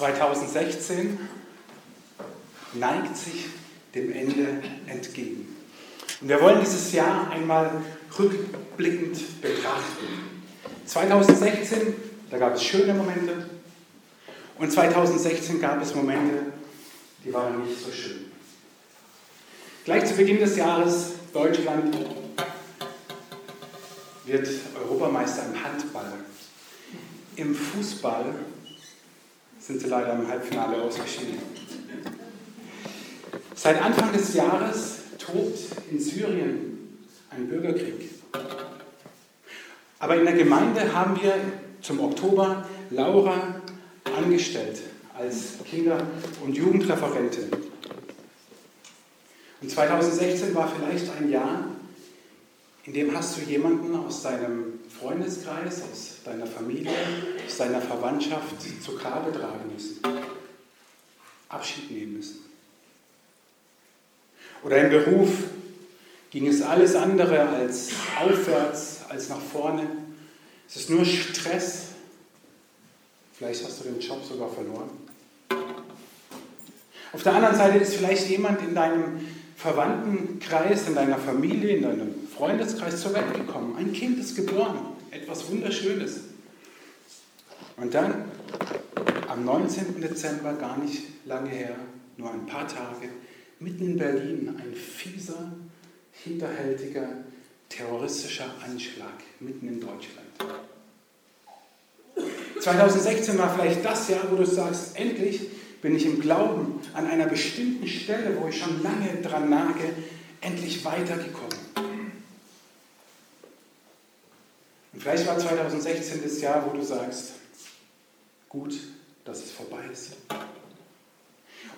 2016 neigt sich dem Ende entgegen. Und wir wollen dieses Jahr einmal rückblickend betrachten. 2016, da gab es schöne Momente und 2016 gab es Momente, die waren nicht so schön. Gleich zu Beginn des Jahres, Deutschland wird Europameister im Handball. Im Fußball sind sie leider im Halbfinale ausgeschieden. Seit Anfang des Jahres tobt in Syrien ein Bürgerkrieg. Aber in der Gemeinde haben wir zum Oktober Laura angestellt als Kinder- und Jugendreferentin. Und 2016 war vielleicht ein Jahr, in dem hast du jemanden aus deinem Freundeskreis, aus deiner Familie, aus deiner Verwandtschaft zu Grabe tragen müssen, Abschied nehmen müssen. Oder im Beruf ging es alles andere als aufwärts, als nach vorne. Es ist nur Stress. Vielleicht hast du den Job sogar verloren. Auf der anderen Seite ist vielleicht jemand in deinem Verwandtenkreis, in deiner Familie, in deinem Freundeskreis zur Welt gekommen. Ein Kind ist geboren. Etwas Wunderschönes. Und dann, am 19. Dezember, gar nicht lange her, nur ein paar Tage, mitten in Berlin ein fieser, hinterhältiger, terroristischer Anschlag mitten in Deutschland. 2016 war vielleicht das Jahr, wo du sagst, endlich bin ich im Glauben an einer bestimmten Stelle, wo ich schon lange dran nage, endlich weitergekommen. Und vielleicht war 2016 das Jahr, wo du sagst, gut, dass es vorbei ist.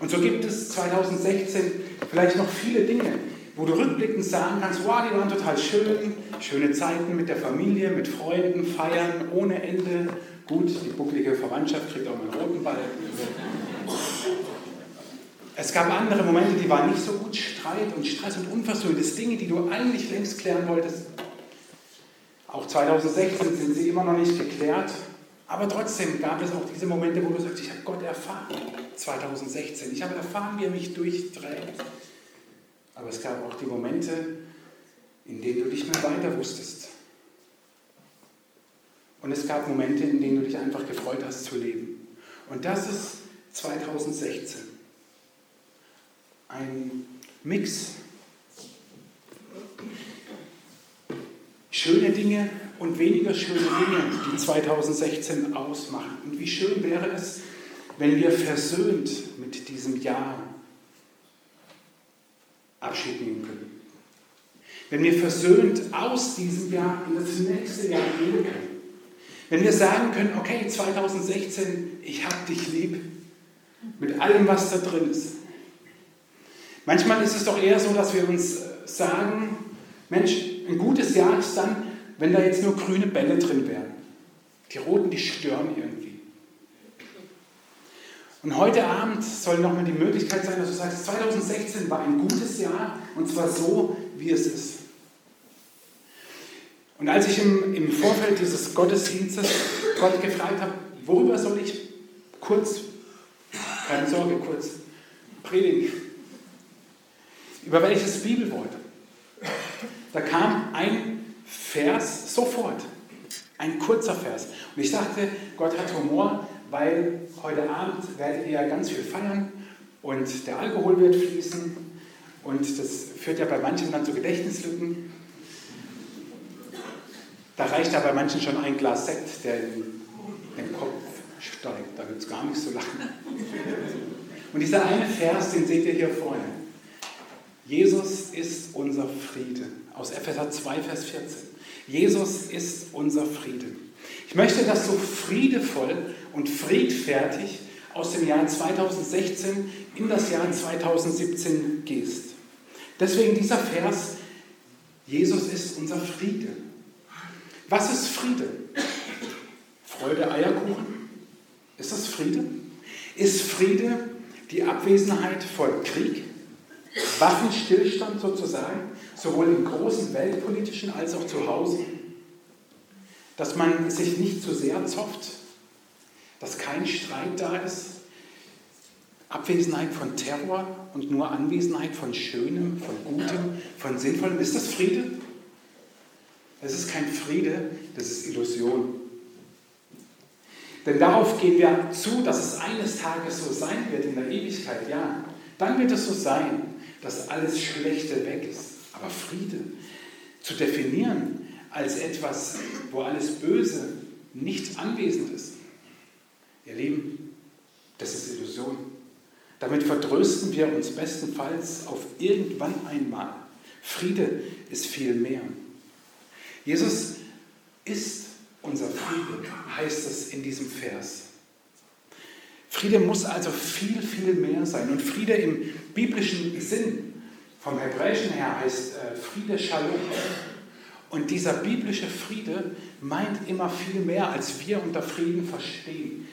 Und so gibt es 2016 vielleicht noch viele Dinge, wo du rückblickend sagen kannst, wow, die waren total schön, schöne Zeiten mit der Familie, mit Freunden, feiern ohne Ende. Gut, die bucklige Verwandtschaft kriegt auch mal einen roten Ball. Es gab andere Momente, die waren nicht so gut, Streit und Stress und Unversöhnung, das Dinge, die du eigentlich längst klären wolltest. Auch 2016 sind sie immer noch nicht geklärt, aber trotzdem gab es auch diese Momente, wo du sagst, ich habe Gott erfahren. 2016. Ich habe erfahren, wie er mich durchträgt. Aber es gab auch die Momente, in denen du nicht mehr weiter wusstest. Und es gab Momente, in denen du dich einfach gefreut hast zu leben. Und das ist 2016. Ein Mix. Schöne Dinge und weniger schöne Dinge, die 2016 ausmachen. Und wie schön wäre es, wenn wir versöhnt mit diesem Jahr Abschied nehmen können. Wenn wir versöhnt aus diesem Jahr in das nächste Jahr gehen können. Wenn wir sagen können, okay, 2016, ich habe dich lieb, mit allem, was da drin ist. Manchmal ist es doch eher so, dass wir uns sagen, Mensch, ein gutes Jahr ist dann, wenn da jetzt nur grüne Bälle drin wären. Die roten, die stören irgendwie. Und heute Abend soll nochmal die Möglichkeit sein, dass du sagst, 2016 war ein gutes Jahr und zwar so, wie es ist. Und als ich im, im Vorfeld dieses Gottesdienstes Gott gefragt habe, worüber soll ich kurz, keine Sorge, kurz predigen? Über welches Bibelwort? Da kam ein Vers sofort. Ein kurzer Vers. Und ich dachte, Gott hat Humor, weil heute Abend werdet ihr ja ganz viel feiern und der Alkohol wird fließen und das führt ja bei manchen dann zu Gedächtnislücken. Da reicht ja bei manchen schon ein Glas Sekt, der in den Kopf steigt. Da wird es gar nicht so lachen. Und dieser eine Vers, den seht ihr hier vorne. Jesus ist unser Friede. Aus Epheser 2, Vers 14. Jesus ist unser Friede. Ich möchte, dass du friedevoll und friedfertig aus dem Jahr 2016 in das Jahr 2017 gehst. Deswegen dieser Vers, Jesus ist unser Friede. Was ist Friede? Freude, Eierkuchen? Ist das Friede? Ist Friede die Abwesenheit von Krieg? Waffenstillstand sozusagen? sowohl im großen weltpolitischen als auch zu Hause, dass man sich nicht zu sehr zopft, dass kein Streit da ist, Abwesenheit von Terror und nur Anwesenheit von Schönem, von Gutem, von Sinnvollem. Ist das Friede? Es ist kein Friede, das ist Illusion. Denn darauf gehen wir zu, dass es eines Tages so sein wird in der Ewigkeit, ja. Dann wird es so sein, dass alles Schlechte weg ist. Aber Friede zu definieren als etwas, wo alles Böse nicht anwesend ist, ihr Lieben, das ist Illusion. Damit vertrösten wir uns bestenfalls auf irgendwann einmal. Friede ist viel mehr. Jesus ist unser Friede, heißt es in diesem Vers. Friede muss also viel, viel mehr sein. Und Friede im biblischen Sinn, vom Hebräischen her, heißt äh, Friede Shalom. Und dieser biblische Friede meint immer viel mehr, als wir unter Frieden verstehen.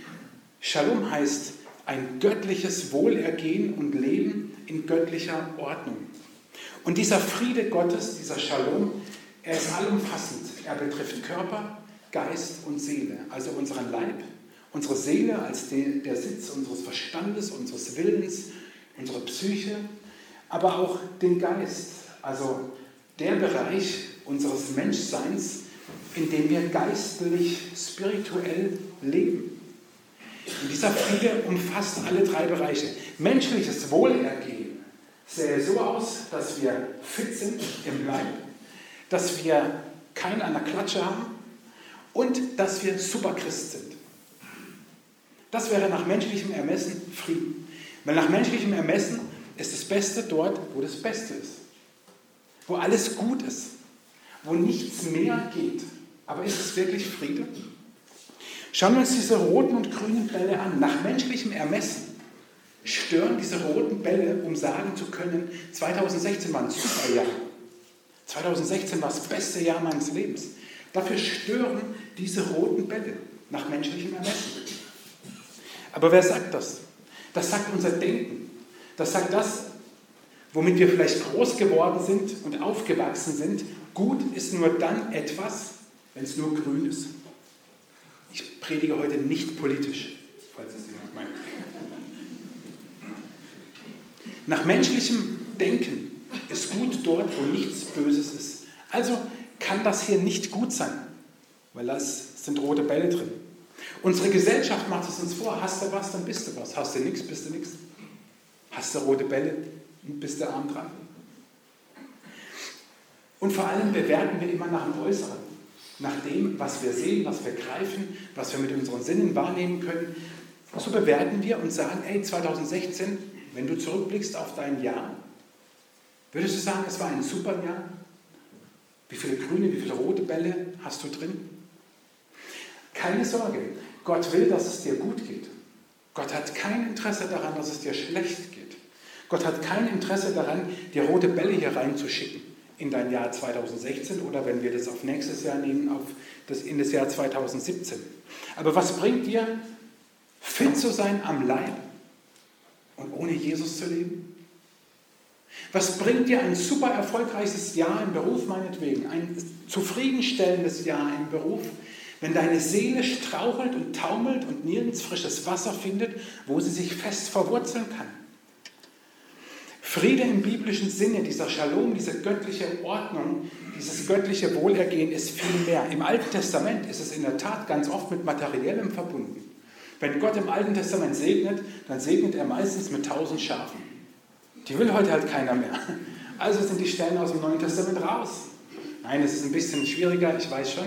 Shalom heißt ein göttliches Wohlergehen und Leben in göttlicher Ordnung. Und dieser Friede Gottes, dieser Shalom, er ist allumfassend. Er betrifft Körper, Geist und Seele, also unseren Leib, unsere Seele als der Sitz unseres Verstandes, unseres Willens, unsere Psyche, aber auch den Geist, also der Bereich unseres Menschseins, in dem wir geistlich, spirituell leben. Und dieser Friede umfasst alle drei Bereiche. Menschliches Wohlergehen sähe so aus, dass wir fit sind im Leib, dass wir keinen an der Klatsche haben und dass wir Superchrist sind. Das wäre nach menschlichem Ermessen Frieden. Weil nach menschlichem Ermessen ist das Beste dort, wo das Beste ist. Wo alles gut ist. Wo nichts mehr geht. Aber ist es wirklich Friede? Schauen wir uns diese roten und grünen Bälle an. Nach menschlichem Ermessen stören diese roten Bälle, um sagen zu können, 2016 war ein super Jahr. 2016 war das beste Jahr meines Lebens. Dafür stören diese roten Bälle nach menschlichem Ermessen. Aber wer sagt das? Das sagt unser Denken. Das sagt das, womit wir vielleicht groß geworden sind und aufgewachsen sind. Gut ist nur dann etwas, wenn es nur grün ist. Ich predige heute nicht politisch, falls es jemand meint. Nach menschlichem Denken ist gut dort, wo nichts Böses ist. Also kann das hier nicht gut sein, weil da sind rote Bälle drin. Unsere Gesellschaft macht es uns vor, hast du was, dann bist du was. Hast du nichts, bist du nichts. Hast du rote Bälle, bist du arm dran. Und vor allem bewerten wir immer nach dem Äußeren, nach dem, was wir sehen, was wir greifen, was wir mit unseren Sinnen wahrnehmen können. So bewerten wir und sagen, hey, 2016, wenn du zurückblickst auf dein Jahr, würdest du sagen, es war ein super Jahr? Wie viele grüne, wie viele rote Bälle hast du drin? Keine Sorge, Gott will, dass es dir gut geht. Gott hat kein Interesse daran, dass es dir schlecht geht. Gott hat kein Interesse daran, dir rote Bälle hier reinzuschicken in dein Jahr 2016 oder wenn wir das auf nächstes Jahr nehmen, auf das, in das Jahr 2017. Aber was bringt dir, fit zu sein am Leib und ohne Jesus zu leben? Was bringt dir ein super erfolgreiches Jahr im Beruf meinetwegen, ein zufriedenstellendes Jahr im Beruf, wenn deine Seele strauchelt und taumelt und nirgends frisches Wasser findet, wo sie sich fest verwurzeln kann? Friede im biblischen Sinne, dieser Shalom, diese göttliche Ordnung, dieses göttliche Wohlergehen ist viel mehr. Im Alten Testament ist es in der Tat ganz oft mit Materiellem verbunden. Wenn Gott im Alten Testament segnet, dann segnet er meistens mit tausend Schafen. Die will heute halt keiner mehr. Also sind die Stellen aus dem Neuen Testament raus. Nein, es ist ein bisschen schwieriger, ich weiß schon.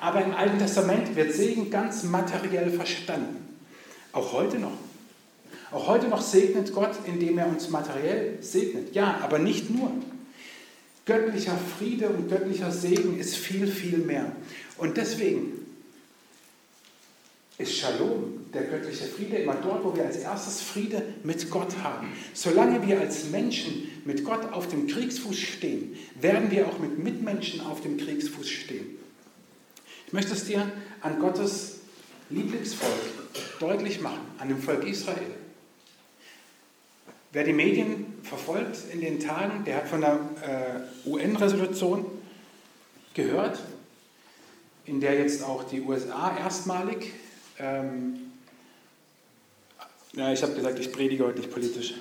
Aber im Alten Testament wird Segen ganz materiell verstanden. Auch heute noch. Auch heute noch segnet Gott, indem er uns materiell segnet. Ja, aber nicht nur. Göttlicher Friede und göttlicher Segen ist viel, viel mehr. Und deswegen ist Shalom, der göttliche Friede, immer dort, wo wir als erstes Friede mit Gott haben. Solange wir als Menschen mit Gott auf dem Kriegsfuß stehen, werden wir auch mit Mitmenschen auf dem Kriegsfuß stehen. Ich möchte es dir an Gottes Lieblingsvolk deutlich machen, an dem Volk Israel. Wer die Medien verfolgt in den Tagen, der hat von der äh, UN-Resolution gehört, in der jetzt auch die USA erstmalig ähm, Ja, ich habe gesagt, ich predige heute nicht politisch.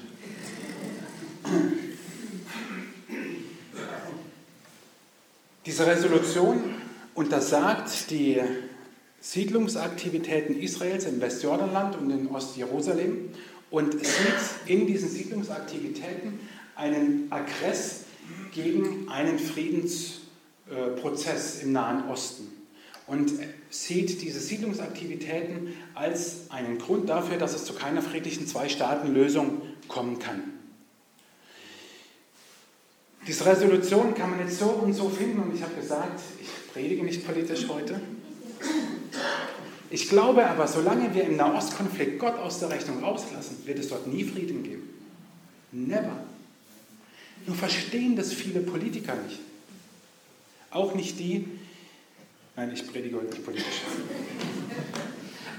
Diese Resolution untersagt die Siedlungsaktivitäten Israels im Westjordanland und in Ostjerusalem und sieht in diesen Siedlungsaktivitäten einen Aggress gegen einen Friedensprozess im Nahen Osten und sieht diese Siedlungsaktivitäten als einen Grund dafür, dass es zu keiner friedlichen Zwei-Staaten-Lösung kommen kann. Diese Resolution kann man jetzt so und so finden und ich habe gesagt, ich predige nicht politisch heute. Ich glaube aber, solange wir im Nahostkonflikt Gott aus der Rechnung rauslassen, wird es dort nie Frieden geben. Never. Nur verstehen das viele Politiker nicht. Auch nicht die, nein, ich predige heute nicht politisch.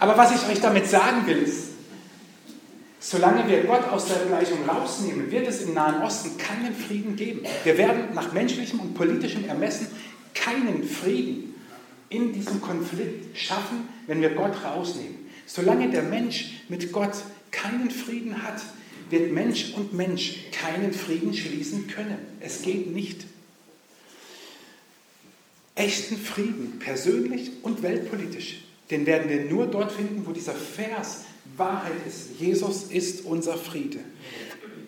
Aber was ich euch damit sagen will, ist, solange wir Gott aus der Gleichung rausnehmen, wird es im Nahen Osten keinen Frieden geben. Wir werden nach menschlichem und politischem Ermessen keinen Frieden in diesem Konflikt schaffen, wenn wir Gott rausnehmen. Solange der Mensch mit Gott keinen Frieden hat, wird Mensch und Mensch keinen Frieden schließen können. Es geht nicht. Echten Frieden, persönlich und weltpolitisch, den werden wir nur dort finden, wo dieser Vers Wahrheit ist. Jesus ist unser Friede.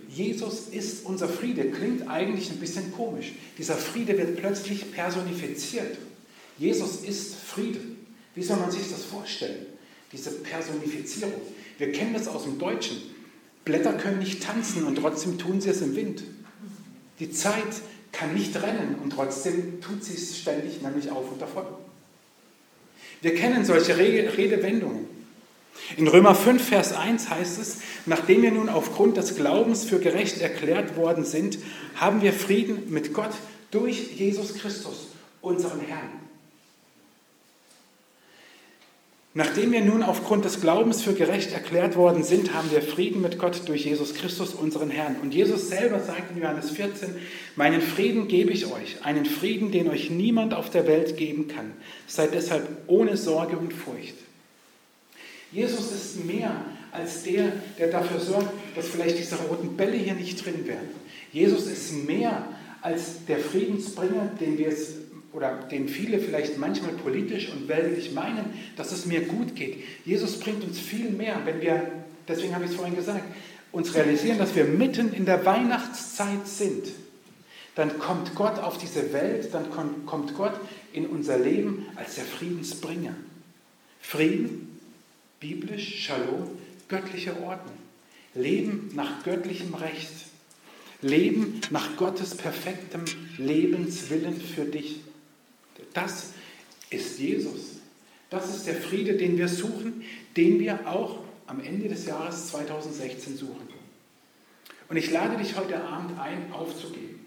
Jesus ist unser Friede. Klingt eigentlich ein bisschen komisch. Dieser Friede wird plötzlich personifiziert. Jesus ist Friede. Wie soll man sich das vorstellen? Diese Personifizierung. Wir kennen das aus dem Deutschen. Blätter können nicht tanzen und trotzdem tun sie es im Wind. Die Zeit kann nicht rennen und trotzdem tut sie es ständig, nämlich auf und davon. Wir kennen solche Redewendungen. In Römer 5, Vers 1 heißt es, nachdem wir nun aufgrund des Glaubens für gerecht erklärt worden sind, haben wir Frieden mit Gott durch Jesus Christus, unseren Herrn. Nachdem wir nun aufgrund des Glaubens für gerecht erklärt worden sind, haben wir Frieden mit Gott durch Jesus Christus, unseren Herrn. Und Jesus selber sagt in Johannes 14, meinen Frieden gebe ich euch, einen Frieden, den euch niemand auf der Welt geben kann. Seid deshalb ohne Sorge und Furcht. Jesus ist mehr als der, der dafür sorgt, dass vielleicht diese roten Bälle hier nicht drin wären. Jesus ist mehr als der Friedensbringer, den wir es oder den viele vielleicht manchmal politisch und weltlich meinen, dass es mir gut geht. Jesus bringt uns viel mehr, wenn wir, deswegen habe ich es vorhin gesagt, uns realisieren, dass wir mitten in der Weihnachtszeit sind. Dann kommt Gott auf diese Welt, dann kommt Gott in unser Leben als der Friedensbringer. Frieden, biblisch, Shalom, göttliche Ordnung. Leben nach göttlichem Recht. Leben nach Gottes perfektem Lebenswillen für dich. Das ist Jesus. Das ist der Friede, den wir suchen, den wir auch am Ende des Jahres 2016 suchen. Und ich lade dich heute Abend ein, aufzugeben.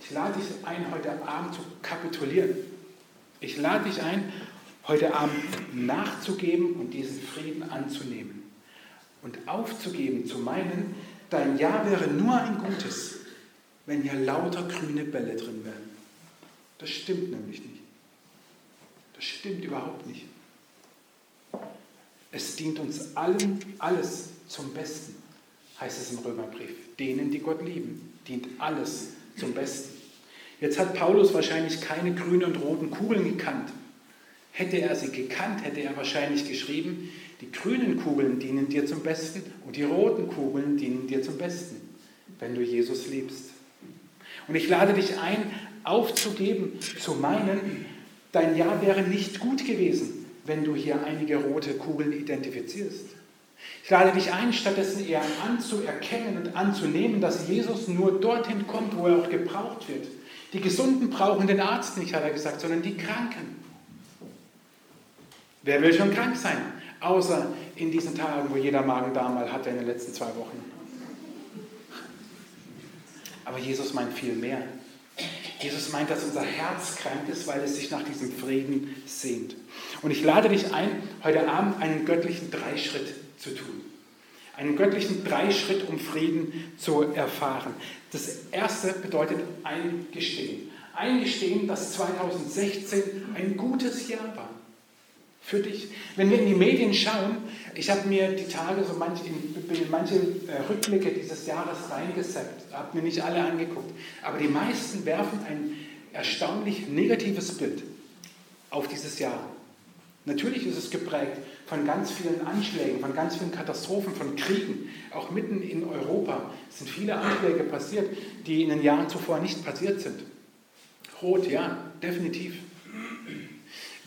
Ich lade dich ein, heute Abend zu kapitulieren. Ich lade dich ein, heute Abend nachzugeben und diesen Frieden anzunehmen. Und aufzugeben zu meinen, dein Ja wäre nur ein gutes, wenn hier lauter grüne Bälle drin wären. Das stimmt nämlich nicht. Das stimmt überhaupt nicht. Es dient uns allen alles zum Besten, heißt es im Römerbrief. Denen, die Gott lieben, dient alles zum Besten. Jetzt hat Paulus wahrscheinlich keine grünen und roten Kugeln gekannt. Hätte er sie gekannt, hätte er wahrscheinlich geschrieben, die grünen Kugeln dienen dir zum Besten und die roten Kugeln dienen dir zum Besten, wenn du Jesus liebst. Und ich lade dich ein, aufzugeben, zu meinen, dein Ja wäre nicht gut gewesen, wenn du hier einige rote Kugeln identifizierst. Ich lade dich ein, stattdessen eher anzuerkennen und anzunehmen, dass Jesus nur dorthin kommt, wo er auch gebraucht wird. Die Gesunden brauchen den Arzt nicht, hat er gesagt, sondern die Kranken. Wer will schon krank sein? Außer in diesen Tagen, wo jeder Magen-Darm mal hatte in den letzten zwei Wochen. Aber Jesus meint viel mehr. Jesus meint, dass unser Herz krank ist, weil es sich nach diesem Frieden sehnt. Und ich lade dich ein, heute Abend einen göttlichen Dreischritt zu tun. Einen göttlichen Dreischritt, um Frieden zu erfahren. Das erste bedeutet Eingestehen. Eingestehen, dass 2016 ein gutes Jahr war. Für dich. Wenn wir in die Medien schauen, ich habe mir die Tage so manche, manche äh, Rückblicke dieses Jahres reingesappt, habe mir nicht alle angeguckt, aber die meisten werfen ein erstaunlich negatives Bild auf dieses Jahr. Natürlich ist es geprägt von ganz vielen Anschlägen, von ganz vielen Katastrophen, von Kriegen. Auch mitten in Europa sind viele Anschläge passiert, die in den Jahren zuvor nicht passiert sind. Rot, ja, definitiv.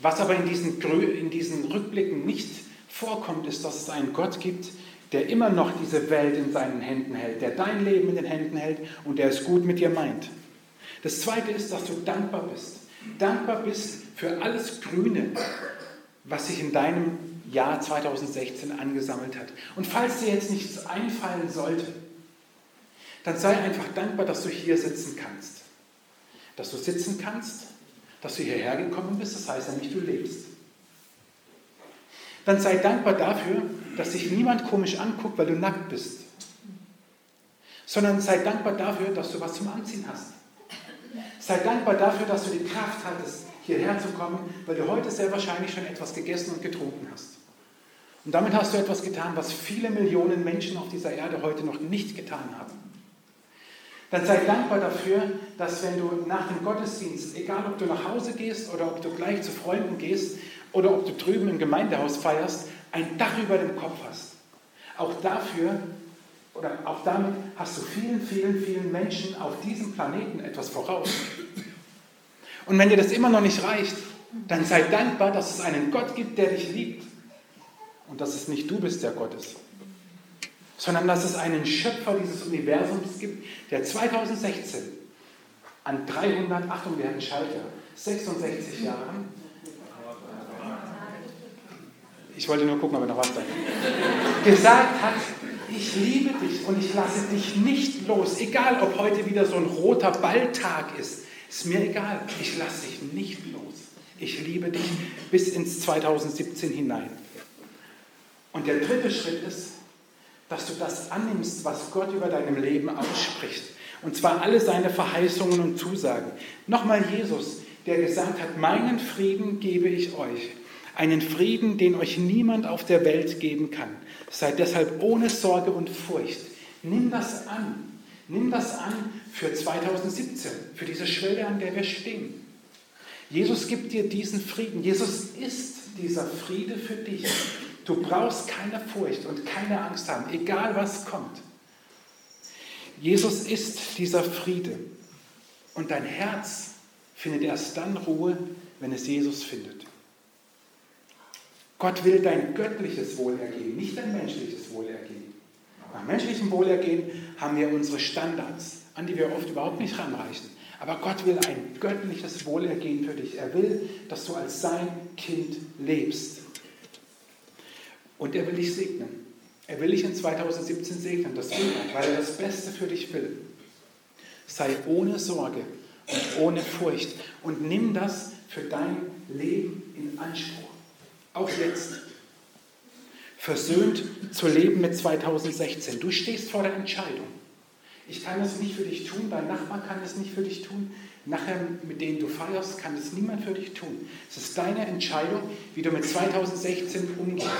Was aber in diesen, in diesen Rückblicken nicht vorkommt, ist, dass es einen Gott gibt, der immer noch diese Welt in seinen Händen hält, der dein Leben in den Händen hält und der es gut mit dir meint. Das Zweite ist, dass du dankbar bist. Dankbar bist für alles Grüne, was sich in deinem Jahr 2016 angesammelt hat. Und falls dir jetzt nichts einfallen sollte, dann sei einfach dankbar, dass du hier sitzen kannst. Dass du sitzen kannst, dass du hierher gekommen bist, das heißt ja nicht, du lebst. Dann sei dankbar dafür, dass sich niemand komisch anguckt, weil du nackt bist. Sondern sei dankbar dafür, dass du was zum Anziehen hast. Sei dankbar dafür, dass du die Kraft hattest, hierher zu kommen, weil du heute sehr wahrscheinlich schon etwas gegessen und getrunken hast. Und damit hast du etwas getan, was viele Millionen Menschen auf dieser Erde heute noch nicht getan haben. Dann sei dankbar dafür, dass wenn du nach dem Gottesdienst, egal ob du nach Hause gehst oder ob du gleich zu Freunden gehst oder ob du drüben im Gemeindehaus feierst, ein Dach über dem Kopf hast. Auch dafür oder auch damit hast du vielen, vielen, vielen Menschen auf diesem Planeten etwas voraus. Und wenn dir das immer noch nicht reicht, dann sei dankbar, dass es einen Gott gibt, der dich liebt. Und dass es nicht du bist, der Gott ist. Sondern dass es einen Schöpfer dieses Universums gibt, der 2016 an 300, Achtung, wir hatten Schalter, 66 Jahren, ich wollte nur gucken, ob er noch was sagt, gesagt hat, ich liebe dich und ich lasse dich nicht los, egal ob heute wieder so ein roter Balltag ist, ist mir egal, ich lasse dich nicht los. Ich liebe dich bis ins 2017 hinein. Und der dritte Schritt ist, dass du das annimmst, was Gott über deinem Leben ausspricht. Und zwar alle seine Verheißungen und Zusagen. Nochmal Jesus, der gesagt hat, meinen Frieden gebe ich euch. Einen Frieden, den euch niemand auf der Welt geben kann. Seid deshalb ohne Sorge und Furcht. Nimm das an. Nimm das an für 2017, für diese Schwelle, an der wir stehen. Jesus gibt dir diesen Frieden. Jesus ist dieser Friede für dich. Du brauchst keine Furcht und keine Angst haben, egal was kommt. Jesus ist dieser Friede. Und dein Herz findet erst dann Ruhe, wenn es Jesus findet. Gott will dein göttliches Wohlergehen, nicht dein menschliches Wohlergehen. Nach menschlichem Wohlergehen haben wir unsere Standards, an die wir oft überhaupt nicht ranreichen. Aber Gott will ein göttliches Wohlergehen für dich. Er will, dass du als sein Kind lebst. Und er will dich segnen. Er will dich in 2017 segnen. Das will er, weil er das Beste für dich will. Sei ohne Sorge und ohne Furcht und nimm das für dein Leben in Anspruch. Auch jetzt. Versöhnt zu leben mit 2016. Du stehst vor der Entscheidung. Ich kann das nicht für dich tun, dein Nachbar kann das nicht für dich tun, nachher mit denen du feierst, kann es niemand für dich tun. Es ist deine Entscheidung, wie du mit 2016 umgehst.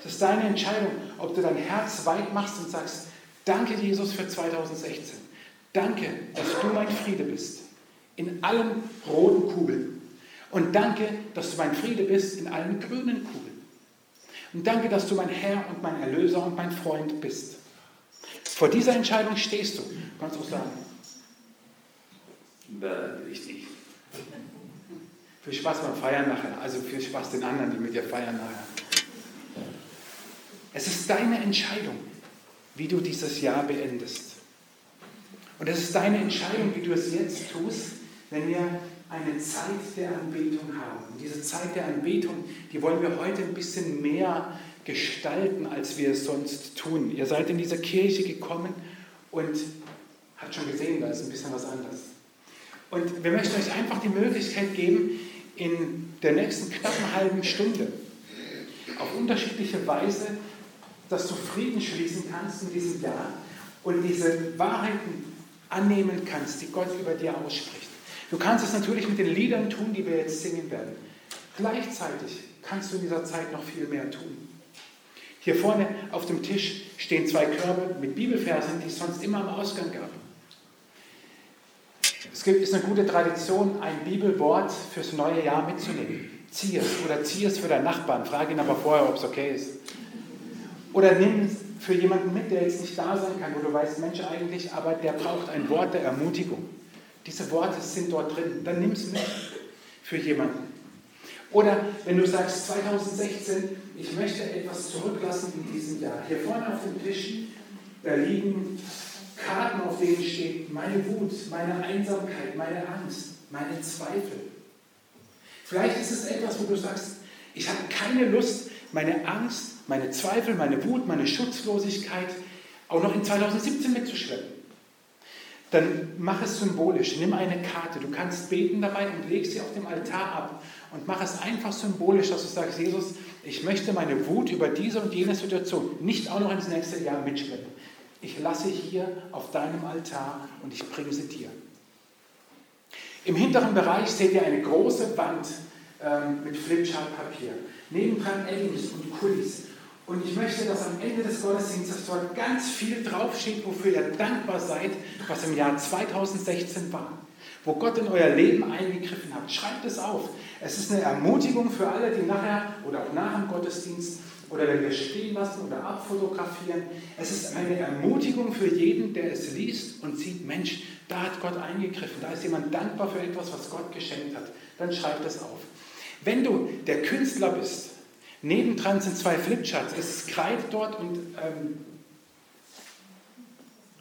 Es ist deine Entscheidung, ob du dein Herz weit machst und sagst, danke Jesus für 2016. Danke, dass du mein Friede bist in allen roten Kugeln. Und danke, dass du mein Friede bist in allen grünen Kugeln. Und danke, dass du mein Herr und mein Erlöser und mein Freund bist. Vor dieser Entscheidung stehst du. Du kannst auch sagen, nicht. Viel Spaß beim Feiern nachher. Also viel Spaß den anderen, die mit dir feiern nachher. Es ist deine Entscheidung, wie du dieses Jahr beendest. Und es ist deine Entscheidung, wie du es jetzt tust, wenn wir eine Zeit der Anbetung haben. Und diese Zeit der Anbetung, die wollen wir heute ein bisschen mehr gestalten, als wir es sonst tun. Ihr seid in diese Kirche gekommen und habt schon gesehen, da ist ein bisschen was anderes. Und wir möchten euch einfach die Möglichkeit geben, in der nächsten knappen halben Stunde auf unterschiedliche Weise, dass du Frieden schließen kannst in diesem Jahr und diese Wahrheiten annehmen kannst, die Gott über dir ausspricht. Du kannst es natürlich mit den Liedern tun, die wir jetzt singen werden. Gleichzeitig kannst du in dieser Zeit noch viel mehr tun. Hier vorne auf dem Tisch stehen zwei Körbe mit Bibelversen, die es sonst immer am Ausgang gab. Es ist eine gute Tradition, ein Bibelwort fürs neue Jahr mitzunehmen. Zieh es oder zieh es für deinen Nachbarn. Frage ihn aber vorher, ob es okay ist. Oder nimm es für jemanden mit, der jetzt nicht da sein kann, wo du weißt, Mensch eigentlich, aber der braucht ein Wort der Ermutigung. Diese Worte sind dort drin. Dann nimm es mit für jemanden. Oder wenn du sagst, 2016, ich möchte etwas zurücklassen in diesem Jahr. Hier vorne auf dem Tisch, da liegen Karten, auf denen steht meine Wut, meine Einsamkeit, meine Angst, meine Zweifel. Vielleicht ist es etwas, wo du sagst, ich habe keine Lust, meine Angst, meine Zweifel, meine Wut, meine Schutzlosigkeit auch noch in 2017 mitzuschleppen. Dann mach es symbolisch. Nimm eine Karte. Du kannst beten dabei und leg sie auf dem Altar ab. Und mach es einfach symbolisch, dass du sagst, Jesus, ich möchte meine Wut über diese und jene Situation nicht auch noch ins nächste Jahr mitschleppen. Ich lasse hier auf deinem Altar und ich bringe sie dir. Im hinteren Bereich seht ihr eine große Wand ähm, mit Flipchart-Papier. Nebendran Eddings und Kulis. Und ich möchte, dass am Ende des Gottesdienstes dort ganz viel draufsteht, wofür ihr dankbar seid, was im Jahr 2016 war. Wo Gott in euer Leben eingegriffen hat. Schreibt es auf. Es ist eine Ermutigung für alle, die nachher oder auch nach dem Gottesdienst oder wenn wir stehen lassen oder abfotografieren. Es ist eine Ermutigung für jeden, der es liest und sieht, Mensch, da hat Gott eingegriffen, da ist jemand dankbar für etwas, was Gott geschenkt hat. Dann schreibt es auf. Wenn du der Künstler bist, nebendran sind zwei Flipcharts, es ist Kreide dort und ähm,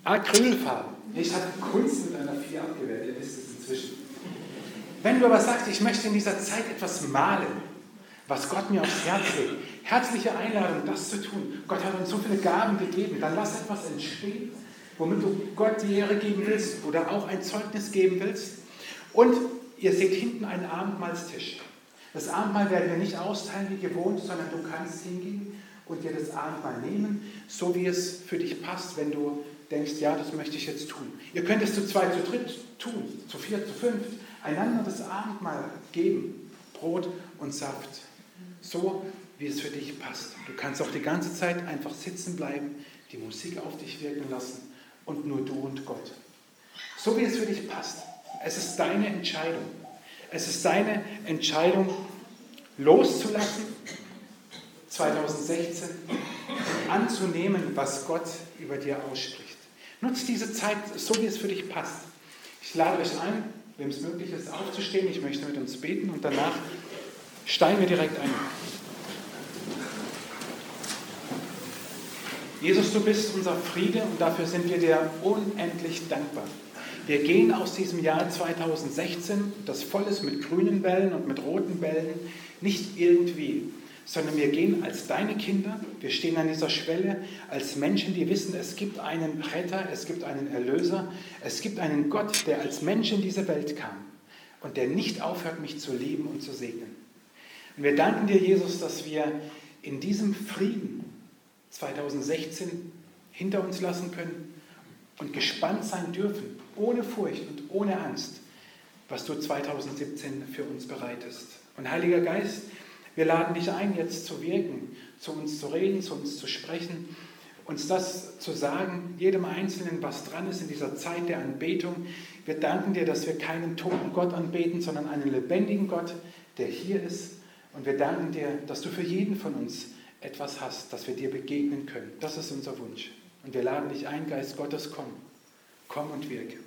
Acrylfarben. Ich habe Kunst mit einer 4 abgewählt, ihr wisst es inzwischen. Wenn du aber sagst, ich möchte in dieser Zeit etwas malen, was Gott mir aufs Herz legt, herzliche Einladung, das zu tun. Gott hat uns so viele Gaben gegeben, dann lass etwas entstehen, womit du Gott die Ehre geben willst oder auch ein Zeugnis geben willst. Und ihr seht hinten einen Abendmahlstisch. Das Abendmahl werden wir nicht austeilen wie gewohnt, sondern du kannst hingehen und dir das Abendmahl nehmen, so wie es für dich passt, wenn du denkst, ja, das möchte ich jetzt tun. Ihr könnt es zu zweit, zu dritt tun, zu vier, zu fünf, einander das Abendmahl geben, Brot und Saft, so wie es für dich passt. Du kannst auch die ganze Zeit einfach sitzen bleiben, die Musik auf dich wirken lassen und nur du und Gott. So wie es für dich passt. Es ist deine Entscheidung. Es ist deine Entscheidung, loszulassen 2016 und anzunehmen, was Gott über dir ausspricht. Nutzt diese Zeit so, wie es für dich passt. Ich lade euch ein, wem es möglich ist, aufzustehen. Ich möchte mit uns beten und danach steigen wir direkt ein. Jesus, du bist unser Friede und dafür sind wir dir unendlich dankbar. Wir gehen aus diesem Jahr 2016, das voll ist mit grünen Wellen und mit roten Wellen, nicht irgendwie, sondern wir gehen als deine Kinder, wir stehen an dieser Schwelle als Menschen, die wissen, es gibt einen Retter, es gibt einen Erlöser, es gibt einen Gott, der als Mensch in diese Welt kam und der nicht aufhört, mich zu lieben und zu segnen. Und wir danken dir, Jesus, dass wir in diesem Frieden 2016 hinter uns lassen können und gespannt sein dürfen, ohne Furcht und ohne Angst, was du 2017 für uns bereitest. Und Heiliger Geist, wir laden dich ein, jetzt zu wirken, zu uns zu reden, zu uns zu sprechen, uns das zu sagen, jedem Einzelnen, was dran ist in dieser Zeit der Anbetung. Wir danken dir, dass wir keinen toten Gott anbeten, sondern einen lebendigen Gott, der hier ist. Und wir danken dir, dass du für jeden von uns etwas hast, dass wir dir begegnen können. Das ist unser Wunsch. Und wir laden dich ein, Geist Gottes, komm. Komm und wirke.